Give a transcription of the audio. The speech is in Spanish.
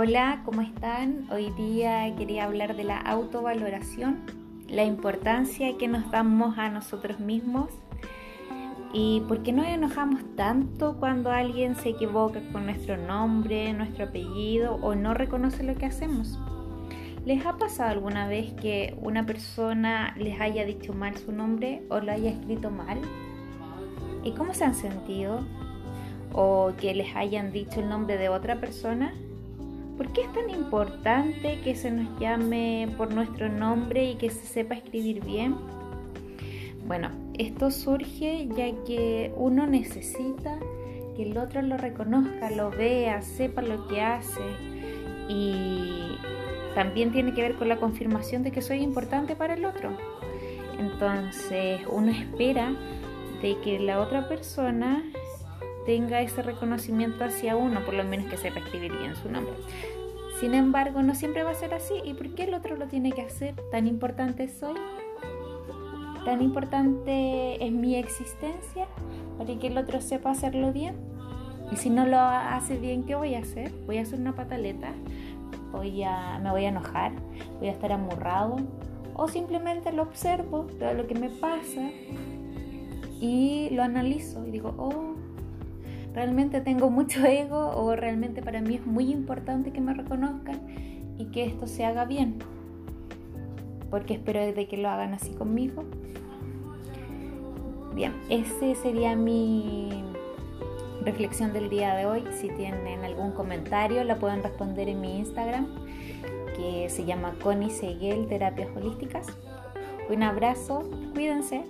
Hola, ¿cómo están? Hoy día quería hablar de la autovaloración, la importancia que nos damos a nosotros mismos y por qué nos enojamos tanto cuando alguien se equivoca con nuestro nombre, nuestro apellido o no reconoce lo que hacemos. ¿Les ha pasado alguna vez que una persona les haya dicho mal su nombre o lo haya escrito mal? ¿Y cómo se han sentido? ¿O que les hayan dicho el nombre de otra persona? ¿Por qué es tan importante que se nos llame por nuestro nombre y que se sepa escribir bien? Bueno, esto surge ya que uno necesita que el otro lo reconozca, lo vea, sepa lo que hace y también tiene que ver con la confirmación de que soy importante para el otro. Entonces uno espera de que la otra persona tenga ese reconocimiento hacia uno, por lo menos que sepa escribir bien su nombre. Sin embargo, no siempre va a ser así. ¿Y por qué el otro lo tiene que hacer? ¿Tan importante soy? ¿Tan importante es mi existencia para que el otro sepa hacerlo bien? Y si no lo hace bien, ¿qué voy a hacer? ¿Voy a hacer una pataleta? Voy a, ¿Me voy a enojar? ¿Voy a estar amurrado? ¿O simplemente lo observo, todo lo que me pasa y lo analizo y digo, oh, realmente tengo mucho ego o realmente para mí es muy importante que me reconozcan y que esto se haga bien. Porque espero de que lo hagan así conmigo. Bien, ese sería mi reflexión del día de hoy. Si tienen algún comentario, la pueden responder en mi Instagram, que se llama Connie Seguel Terapias Holísticas. Un abrazo, cuídense.